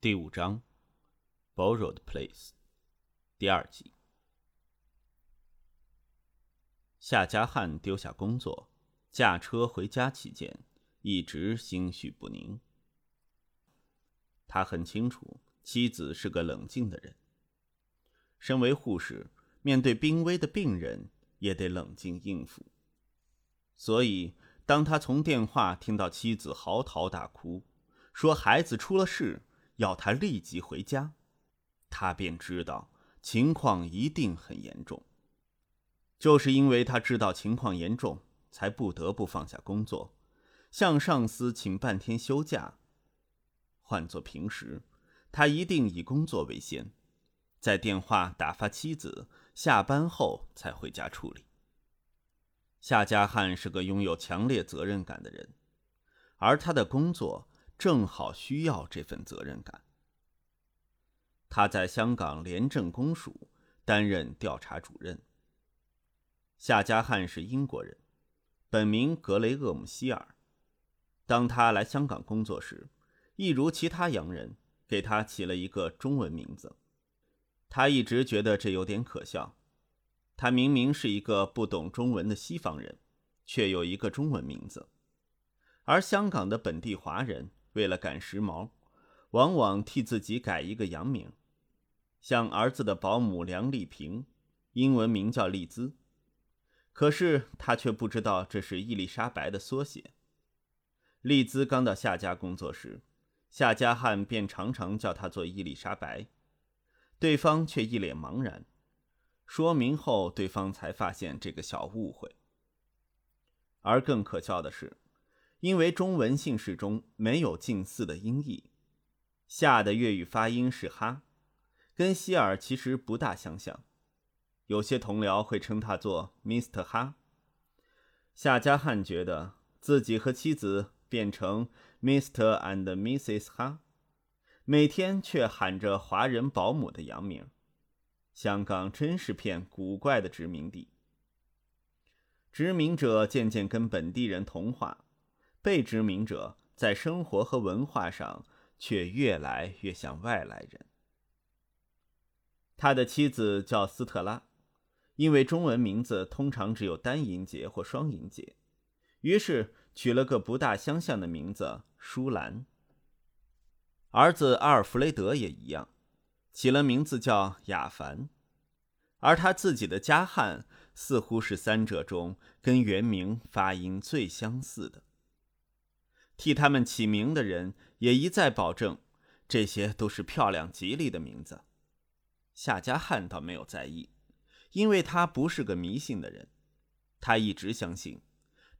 第五章，Borrowed Place，第二集。夏家汉丢下工作，驾车回家期间，一直心绪不宁。他很清楚妻子是个冷静的人。身为护士，面对濒危的病人，也得冷静应付。所以，当他从电话听到妻子嚎啕大哭，说孩子出了事。要他立即回家，他便知道情况一定很严重。就是因为他知道情况严重，才不得不放下工作，向上司请半天休假。换做平时，他一定以工作为先，在电话打发妻子下班后才回家处理。夏家汉是个拥有强烈责任感的人，而他的工作。正好需要这份责任感。他在香港廉政公署担任调查主任。夏家汉是英国人，本名格雷厄姆希尔。当他来香港工作时，一如其他洋人，给他起了一个中文名字。他一直觉得这有点可笑。他明明是一个不懂中文的西方人，却有一个中文名字，而香港的本地华人。为了赶时髦，往往替自己改一个洋名，像儿子的保姆梁丽萍，英文名叫丽兹，可是他却不知道这是伊丽莎白的缩写。丽兹刚到夏家工作时，夏家汉便常常叫她做伊丽莎白，对方却一脸茫然。说明后，对方才发现这个小误会。而更可笑的是。因为中文姓氏中没有近似的音译，夏的粤语发音是哈，跟希尔其实不大相像。有些同僚会称他做 Mr. 哈。夏家汉觉得自己和妻子变成 Mr. and Mrs. 哈，每天却喊着华人保姆的洋名。香港真是片古怪的殖民地。殖民者渐渐跟本地人同化。被殖民者在生活和文化上却越来越像外来人。他的妻子叫斯特拉，因为中文名字通常只有单音节或双音节，于是取了个不大相像的名字舒兰。儿子阿尔弗雷德也一样，起了名字叫亚凡，而他自己的加汉似乎是三者中跟原名发音最相似的。替他们起名的人也一再保证，这些都是漂亮吉利的名字。夏家汉倒没有在意，因为他不是个迷信的人，他一直相信，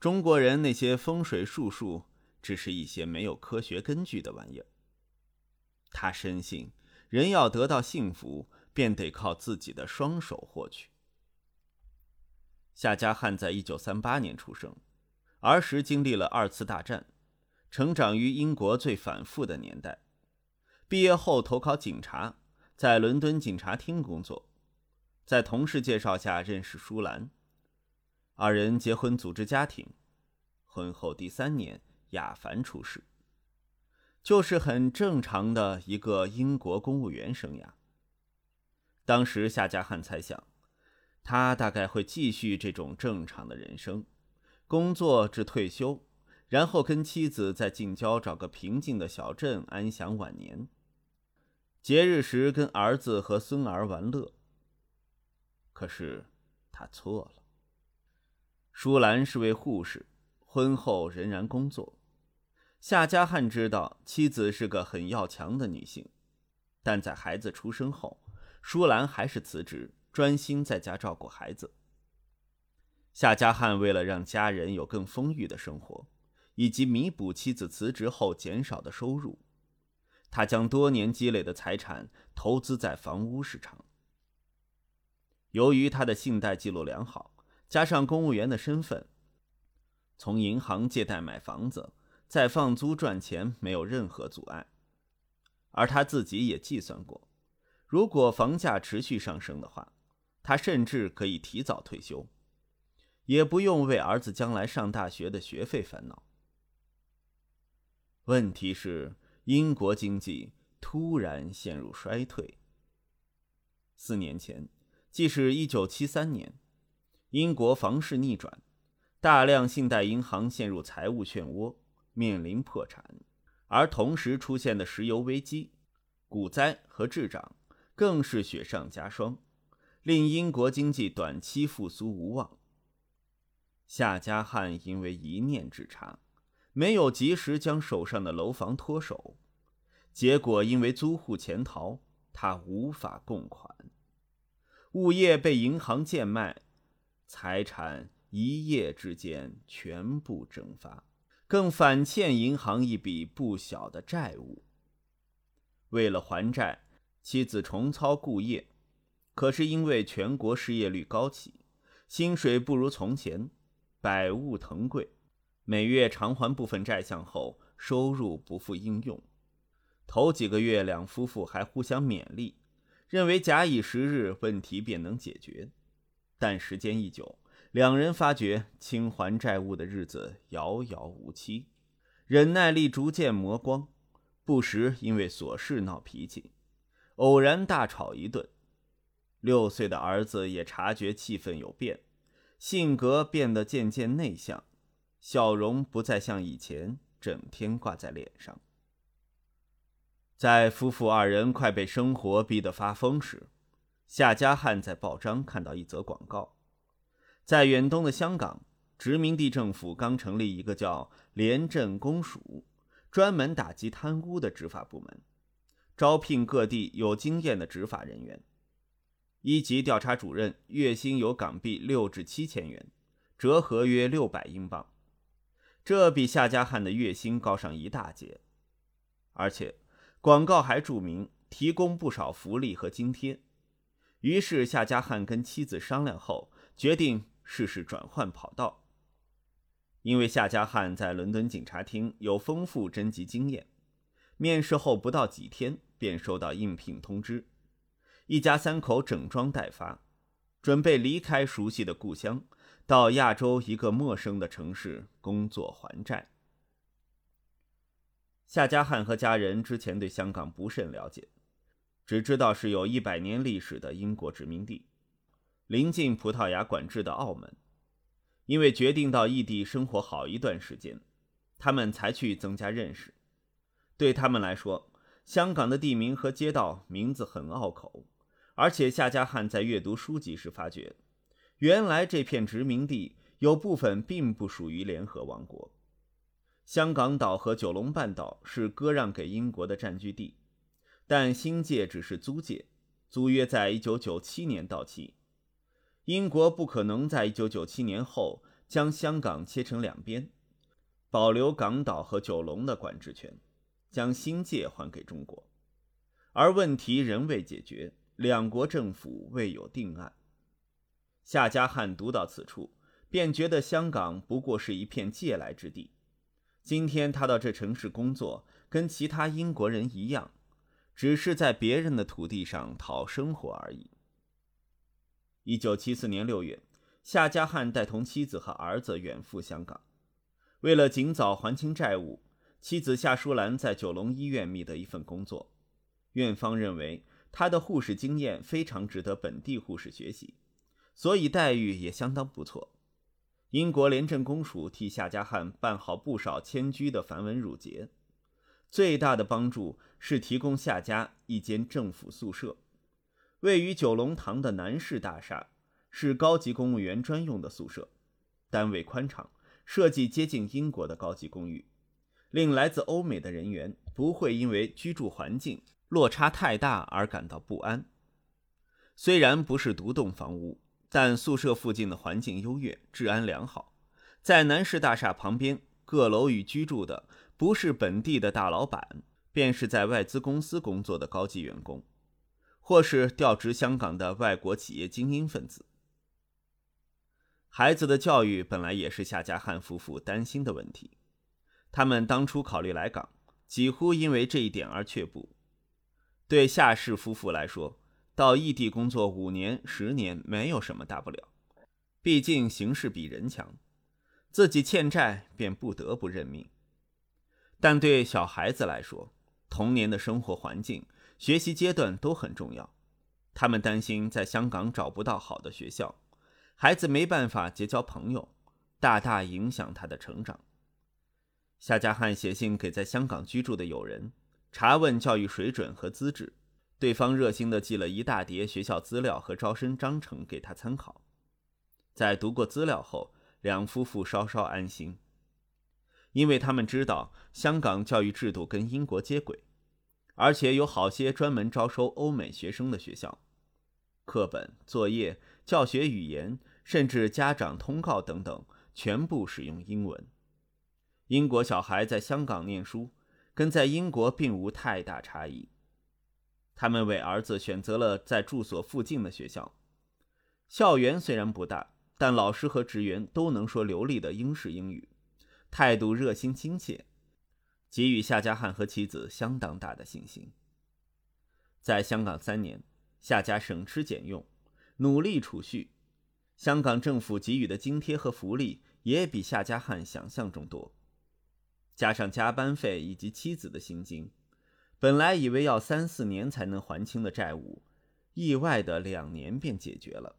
中国人那些风水术数只是一些没有科学根据的玩意儿。他深信，人要得到幸福，便得靠自己的双手获取。夏家汉在一九三八年出生，儿时经历了二次大战。成长于英国最反复的年代，毕业后投考警察，在伦敦警察厅工作，在同事介绍下认识舒兰，二人结婚组织家庭，婚后第三年亚凡出世，就是很正常的一个英国公务员生涯。当时夏家汉猜想，他大概会继续这种正常的人生，工作至退休。然后跟妻子在近郊找个平静的小镇安享晚年。节日时跟儿子和孙儿玩乐。可是他错了。舒兰是位护士，婚后仍然工作。夏家汉知道妻子是个很要强的女性，但在孩子出生后，舒兰还是辞职，专心在家照顾孩子。夏家汉为了让家人有更丰裕的生活。以及弥补妻子辞职后减少的收入，他将多年积累的财产投资在房屋市场。由于他的信贷记录良好，加上公务员的身份，从银行借贷买房子，再放租赚钱没有任何阻碍。而他自己也计算过，如果房价持续上升的话，他甚至可以提早退休，也不用为儿子将来上大学的学费烦恼。问题是，英国经济突然陷入衰退。四年前，即是一九七三年，英国房市逆转，大量信贷银行陷入财务漩涡，面临破产。而同时出现的石油危机、股灾和滞涨，更是雪上加霜，令英国经济短期复苏无望。夏家汉因为一念之差，没有及时将手上的楼房脱手，结果因为租户潜逃，他无法供款，物业被银行贱卖，财产一夜之间全部蒸发，更反欠银行一笔不小的债务。为了还债，妻子重操故业，可是因为全国失业率高企，薪水不如从前。百物腾贵，每月偿还部分债项后，收入不复应用。头几个月，两夫妇还互相勉励，认为假以时日，问题便能解决。但时间一久，两人发觉清还债务的日子遥遥无期，忍耐力逐渐磨光，不时因为琐事闹脾气，偶然大吵一顿。六岁的儿子也察觉气氛有变。性格变得渐渐内向，笑容不再像以前整天挂在脸上。在夫妇二人快被生活逼得发疯时，夏家汉在报章看到一则广告：在远东的香港，殖民地政府刚成立一个叫廉政公署，专门打击贪污的执法部门，招聘各地有经验的执法人员。一级调查主任月薪有港币六至七千元，折合约六百英镑，这比夏家汉的月薪高上一大截。而且，广告还注明提供不少福利和津贴。于是，夏家汉跟妻子商量后，决定试试转换跑道。因为夏家汉在伦敦警察厅有丰富侦缉经验，面试后不到几天便收到应聘通知。一家三口整装待发，准备离开熟悉的故乡，到亚洲一个陌生的城市工作还债。夏家汉和家人之前对香港不甚了解，只知道是有一百年历史的英国殖民地，临近葡萄牙管制的澳门。因为决定到异地生活好一段时间，他们才去增加认识。对他们来说，香港的地名和街道名字很拗口。而且夏家汉在阅读书籍时发觉，原来这片殖民地有部分并不属于联合王国。香港岛和九龙半岛是割让给英国的占据地，但新界只是租界，租约在一九九七年到期。英国不可能在一九九七年后将香港切成两边，保留港岛和九龙的管制权，将新界还给中国，而问题仍未解决。两国政府未有定案。夏家汉读到此处，便觉得香港不过是一片借来之地。今天他到这城市工作，跟其他英国人一样，只是在别人的土地上讨生活而已。一九七四年六月，夏家汉带同妻子和儿子远赴香港，为了尽早还清债务，妻子夏淑兰在九龙医院觅得一份工作，院方认为。他的护士经验非常值得本地护士学习，所以待遇也相当不错。英国廉政公署替夏家汉办好不少迁居的繁文缛节，最大的帮助是提供夏家一间政府宿舍，位于九龙塘的南市大厦，是高级公务员专用的宿舍，单位宽敞，设计接近英国的高级公寓，令来自欧美的人员不会因为居住环境。落差太大而感到不安。虽然不是独栋房屋，但宿舍附近的环境优越，治安良好。在南市大厦旁边，各楼宇居住的不是本地的大老板，便是在外资公司工作的高级员工，或是调职香港的外国企业精英分子。孩子的教育本来也是夏家汉夫妇担心的问题，他们当初考虑来港，几乎因为这一点而却步。对夏氏夫妇来说，到异地工作五年、十年没有什么大不了，毕竟形势比人强，自己欠债便不得不认命。但对小孩子来说，童年的生活环境、学习阶段都很重要。他们担心在香港找不到好的学校，孩子没办法结交朋友，大大影响他的成长。夏家汉写信给在香港居住的友人，查问教育水准和资质，对方热心地寄了一大叠学校资料和招生章程给他参考。在读过资料后，两夫妇稍稍安心。因为他们知道香港教育制度跟英国接轨，而且有好些专门招收欧美学生的学校，课本、作业、教学语言，甚至家长通告等等，全部使用英文。英国小孩在香港念书，跟在英国并无太大差异。他们为儿子选择了在住所附近的学校，校园虽然不大，但老师和职员都能说流利的英式英语。态度热心亲切，给予夏家汉和妻子相当大的信心。在香港三年，夏家省吃俭用，努力储蓄，香港政府给予的津贴和福利也比夏家汉想象中多。加上加班费以及妻子的薪金，本来以为要三四年才能还清的债务，意外的两年便解决了，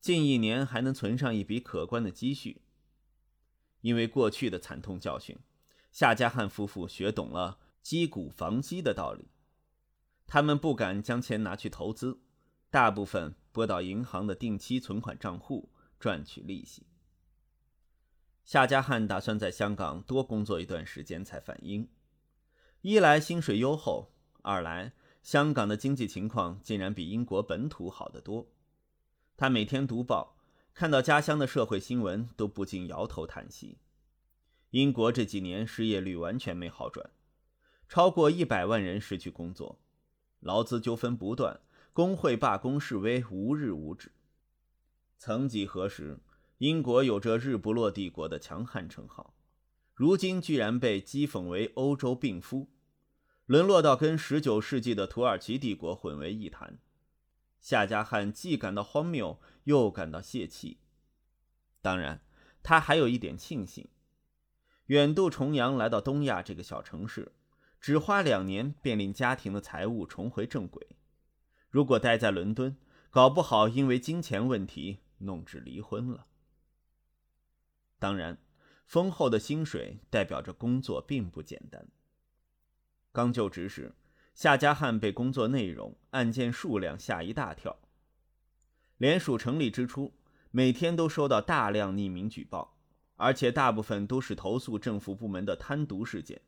近一年还能存上一笔可观的积蓄。因为过去的惨痛教训，夏家汉夫妇学懂了击鼓防饥的道理。他们不敢将钱拿去投资，大部分拨到银行的定期存款账户赚取利息。夏家汉打算在香港多工作一段时间才返英，一来薪水优厚，二来香港的经济情况竟然比英国本土好得多。他每天读报。看到家乡的社会新闻，都不禁摇头叹息。英国这几年失业率完全没好转，超过一百万人失去工作，劳资纠纷不断，工会罢工示威无日无止。曾几何时，英国有着“日不落帝国”的强悍称号，如今居然被讥讽为欧洲病夫，沦落到跟十九世纪的土耳其帝国混为一谈。夏家汉既感到荒谬，又感到泄气。当然，他还有一点庆幸：远渡重洋来到东亚这个小城市，只花两年便令家庭的财务重回正轨。如果待在伦敦，搞不好因为金钱问题弄至离婚了。当然，丰厚的薪水代表着工作并不简单。刚就职时。夏家汉被工作内容、案件数量吓一大跳。联署成立之初，每天都收到大量匿名举报，而且大部分都是投诉政府部门的贪渎事件。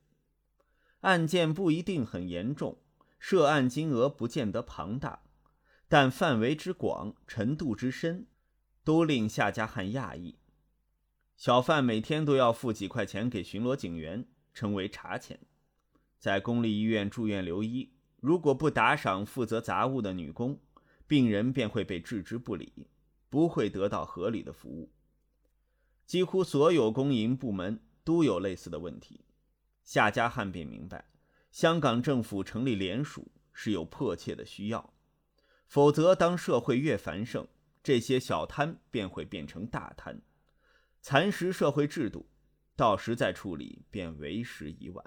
案件不一定很严重，涉案金额不见得庞大，但范围之广、程度之深，都令夏家汉讶异。小贩每天都要付几块钱给巡逻警员，称为茶钱。在公立医院住院留医，如果不打赏负责杂物的女工，病人便会被置之不理，不会得到合理的服务。几乎所有公营部门都有类似的问题。夏家汉便明白，香港政府成立联署是有迫切的需要，否则当社会越繁盛，这些小贪便会变成大贪，蚕食社会制度，到时再处理便为时已晚。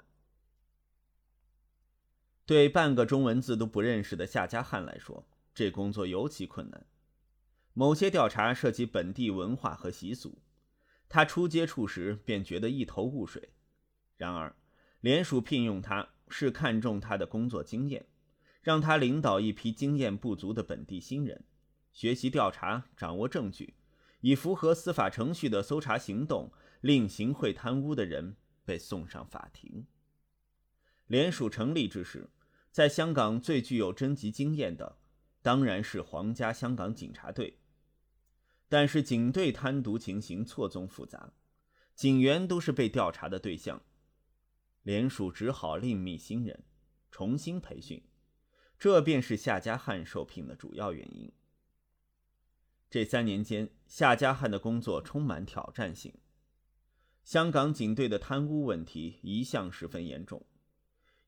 对半个中文字都不认识的夏家汉来说，这工作尤其困难。某些调查涉及本地文化和习俗，他初接触时便觉得一头雾水。然而，联署聘用他是看中他的工作经验，让他领导一批经验不足的本地新人，学习调查、掌握证据，以符合司法程序的搜查行动，令行贿贪污的人被送上法庭。联署成立之时。在香港最具有侦缉经验的，当然是皇家香港警察队。但是警队贪渎情形错综复杂，警员都是被调查的对象，联署只好另觅新人，重新培训。这便是夏家汉受聘的主要原因。这三年间，夏家汉的工作充满挑战性。香港警队的贪污问题一向十分严重。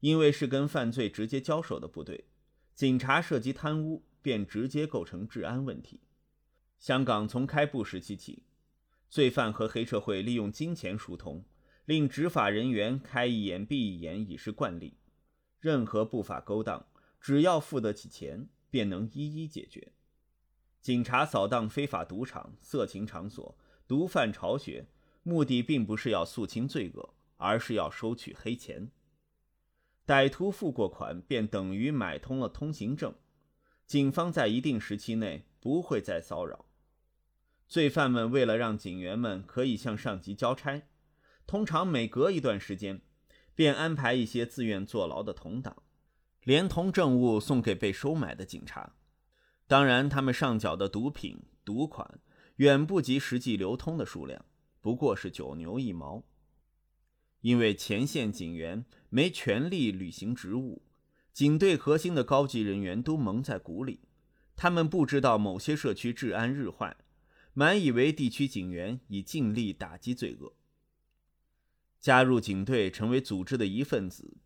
因为是跟犯罪直接交手的部队，警察涉及贪污便直接构成治安问题。香港从开埠时期起，罪犯和黑社会利用金钱疏通，令执法人员开一眼闭一眼已是惯例。任何不法勾当，只要付得起钱，便能一一解决。警察扫荡非法赌场、色情场所、毒贩巢穴，目的并不是要肃清罪恶，而是要收取黑钱。歹徒付过款，便等于买通了通行证。警方在一定时期内不会再骚扰罪犯们。为了让警员们可以向上级交差，通常每隔一段时间，便安排一些自愿坐牢的同党，连同证物送给被收买的警察。当然，他们上缴的毒品、赌款远不及实际流通的数量，不过是九牛一毛。因为前线警员没权利履行职务，警队核心的高级人员都蒙在鼓里，他们不知道某些社区治安日坏，满以为地区警员已尽力打击罪恶。加入警队成为组织的一份子，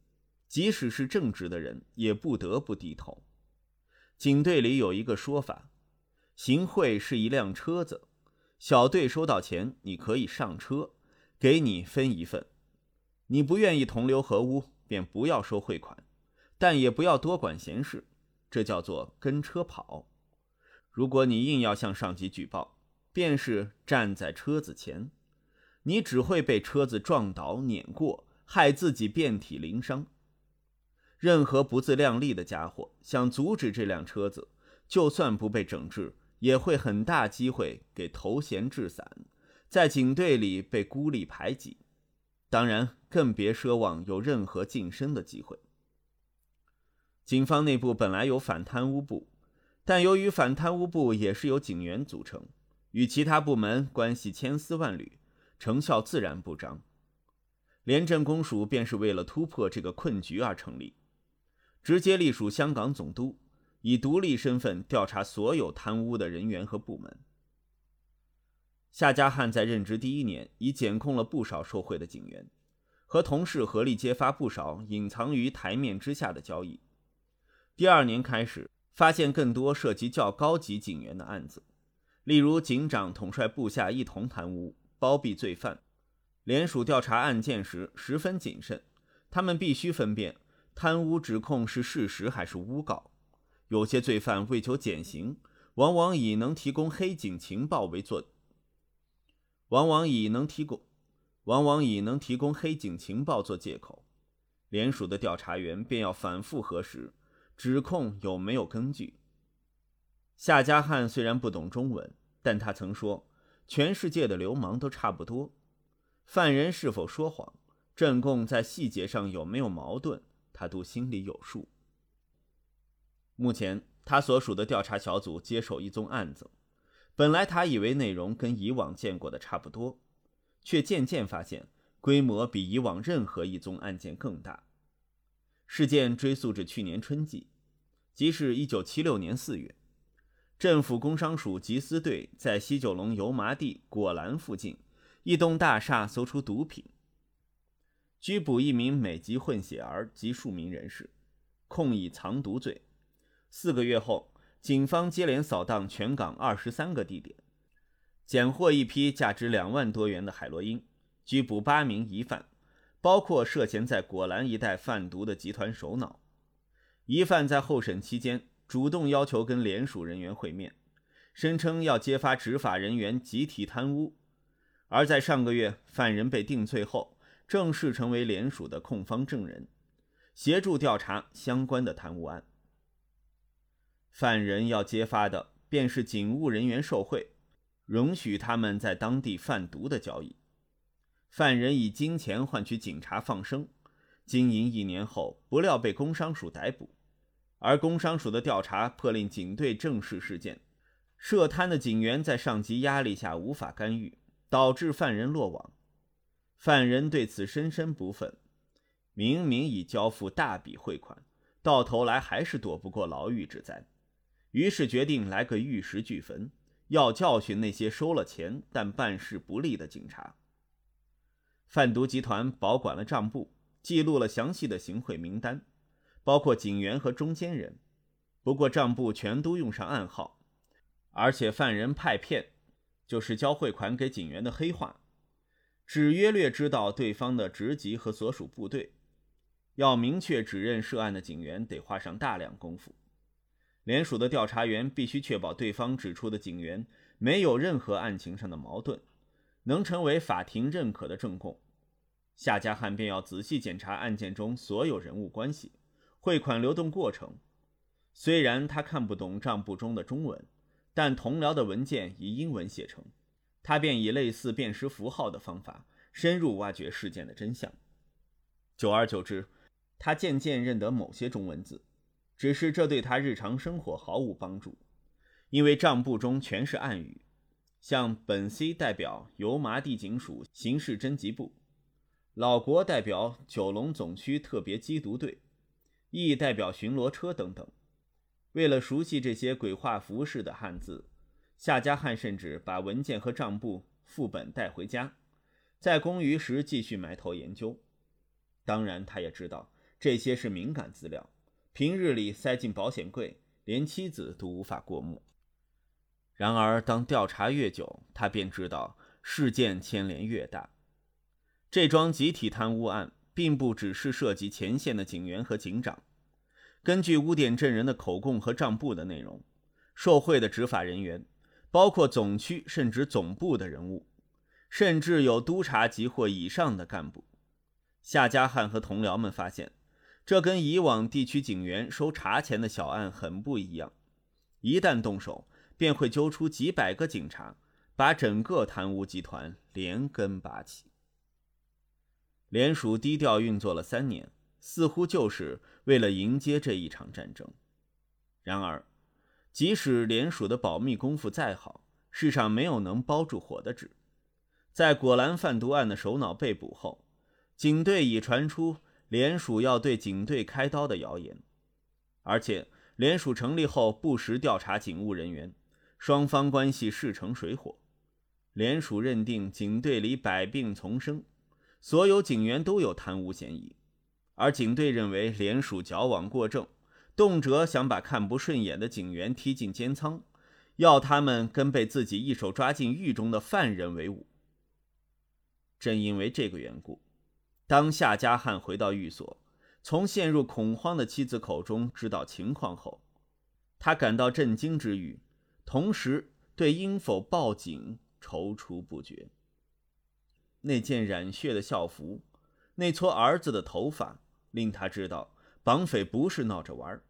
即使是正直的人，也不得不低头。警队里有一个说法：行贿是一辆车子，小队收到钱，你可以上车，给你分一份。你不愿意同流合污，便不要收汇款，但也不要多管闲事，这叫做跟车跑。如果你硬要向上级举报，便是站在车子前，你只会被车子撞倒碾过，害自己遍体鳞伤。任何不自量力的家伙想阻止这辆车子，就算不被整治，也会很大机会给头衔置散，在警队里被孤立排挤。当然，更别奢望有任何晋升的机会。警方内部本来有反贪污部，但由于反贪污部也是由警员组成，与其他部门关系千丝万缕，成效自然不彰。廉政公署便是为了突破这个困局而成立。直接隶属香港总督，以独立身份调查所有贪污的人员和部门。夏家汉在任职第一年，已检控了不少受贿的警员，和同事合力揭发不少隐藏于台面之下的交易。第二年开始，发现更多涉及较高级警员的案子，例如警长统帅部下一同贪污、包庇罪犯。联署调查案件时十分谨慎，他们必须分辨。贪污指控是事实还是诬告？有些罪犯为求减刑，往往以能提供黑警情报为做，往往以能提供，往往以能提供黑警情报做借口。联署的调查员便要反复核实指控有没有根据。夏家汉虽然不懂中文，但他曾说：“全世界的流氓都差不多，犯人是否说谎，证供在细节上有没有矛盾。”他都心里有数。目前，他所属的调查小组接手一宗案子，本来他以为内容跟以往见过的差不多，却渐渐发现规模比以往任何一宗案件更大。事件追溯至去年春季，即是一九七六年四月，政府工商署缉私队在西九龙油麻地果栏附近一栋大厦搜出毒品。拘捕一名美籍混血儿及数名人士，控以藏毒罪。四个月后，警方接连扫荡全港二十三个地点，检获一批价值两万多元的海洛因，拘捕八名疑犯，包括涉嫌在果栏一带贩毒的集团首脑。疑犯在候审期间主动要求跟联署人员会面，声称要揭发执法人员集体贪污。而在上个月，犯人被定罪后。正式成为联署的控方证人，协助调查相关的贪污案。犯人要揭发的便是警务人员受贿，容许他们在当地贩毒的交易。犯人以金钱换取警察放生，经营一年后，不料被工商署逮捕。而工商署的调查迫令警队正视事件，涉贪的警员在上级压力下无法干预，导致犯人落网。犯人对此深深不忿，明明已交付大笔汇款，到头来还是躲不过牢狱之灾，于是决定来个玉石俱焚，要教训那些收了钱但办事不力的警察。贩毒集团保管了账簿，记录了详细的行贿名单，包括警员和中间人，不过账簿全都用上暗号，而且犯人派片，就是交汇款给警员的黑话。只约略知道对方的职级和所属部队，要明确指认涉案的警员，得花上大量功夫。联署的调查员必须确保对方指出的警员没有任何案情上的矛盾，能成为法庭认可的证供。夏家汉便要仔细检查案件中所有人物关系、汇款流动过程。虽然他看不懂账簿中的中文，但同僚的文件以英文写成，他便以类似辨识符号的方法深入挖掘事件的真相。久而久之，他渐渐认得某些中文字。只是这对他日常生活毫无帮助，因为账簿中全是暗语，像本 C 代表油麻地警署刑事侦缉部，老国代表九龙总区特别缉毒队，E 代表巡逻车等等。为了熟悉这些鬼画符式的汉字，夏家汉甚至把文件和账簿副本带回家，在公余时继续埋头研究。当然，他也知道这些是敏感资料。平日里塞进保险柜，连妻子都无法过目。然而，当调查越久，他便知道事件牵连越大。这桩集体贪污案并不只是涉及前线的警员和警长。根据污点证人的口供和账簿的内容，受贿的执法人员包括总区甚至总部的人物，甚至有督察级或以上的干部。夏家汉和同僚们发现。这跟以往地区警员收茶钱的小案很不一样，一旦动手，便会揪出几百个警察，把整个贪污集团连根拔起。联署低调运作了三年，似乎就是为了迎接这一场战争。然而，即使联署的保密功夫再好，世上没有能包住火的纸。在果兰贩毒案的首脑被捕后，警队已传出。联署要对警队开刀的谣言，而且联署成立后不时调查警务人员，双方关系势成水火。联署认定警队里百病丛生，所有警员都有贪污嫌疑，而警队认为联署矫枉过正，动辄想把看不顺眼的警员踢进监仓，要他们跟被自己一手抓进狱中的犯人为伍。正因为这个缘故。当夏家汉回到寓所，从陷入恐慌的妻子口中知道情况后，他感到震惊之余，同时对应否报警踌躇不决。那件染血的校服，那撮儿子的头发，令他知道绑匪不是闹着玩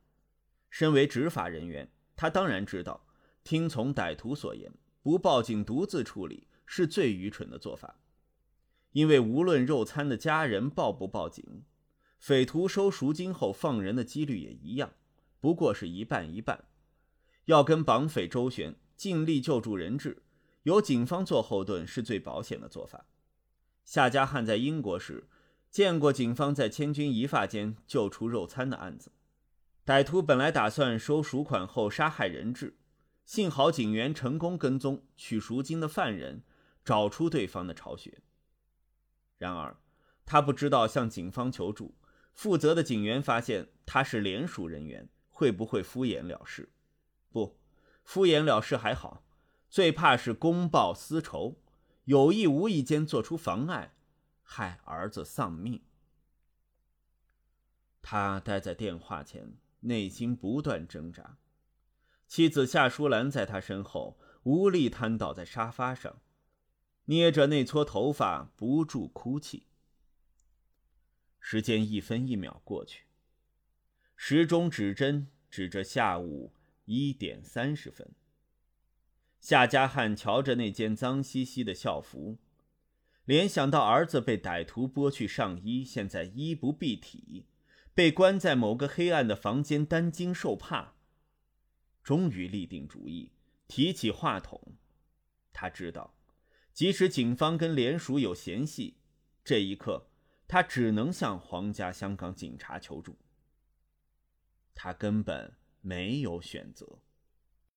身为执法人员，他当然知道，听从歹徒所言，不报警独自处理是最愚蠢的做法。因为无论肉餐的家人报不报警，匪徒收赎金后放人的几率也一样，不过是一半一半。要跟绑匪周旋，尽力救助人质，由警方做后盾是最保险的做法。夏家汉在英国时见过警方在千钧一发间救出肉餐的案子。歹徒本来打算收赎款后杀害人质，幸好警员成功跟踪取赎金的犯人，找出对方的巢穴。然而，他不知道向警方求助，负责的警员发现他是联署人员，会不会敷衍了事？不，敷衍了事还好，最怕是公报私仇，有意无意间做出妨碍，害儿子丧命。他待在电话前，内心不断挣扎。妻子夏淑兰在他身后，无力瘫倒在沙发上。捏着那撮头发，不住哭泣。时间一分一秒过去，时钟指针指着下午一点三十分。夏家汉瞧着那件脏兮兮的校服，联想到儿子被歹徒剥去上衣，现在衣不蔽体，被关在某个黑暗的房间担惊受怕，终于立定主意，提起话筒。他知道。即使警方跟联署有嫌隙，这一刻他只能向皇家香港警察求助。他根本没有选择。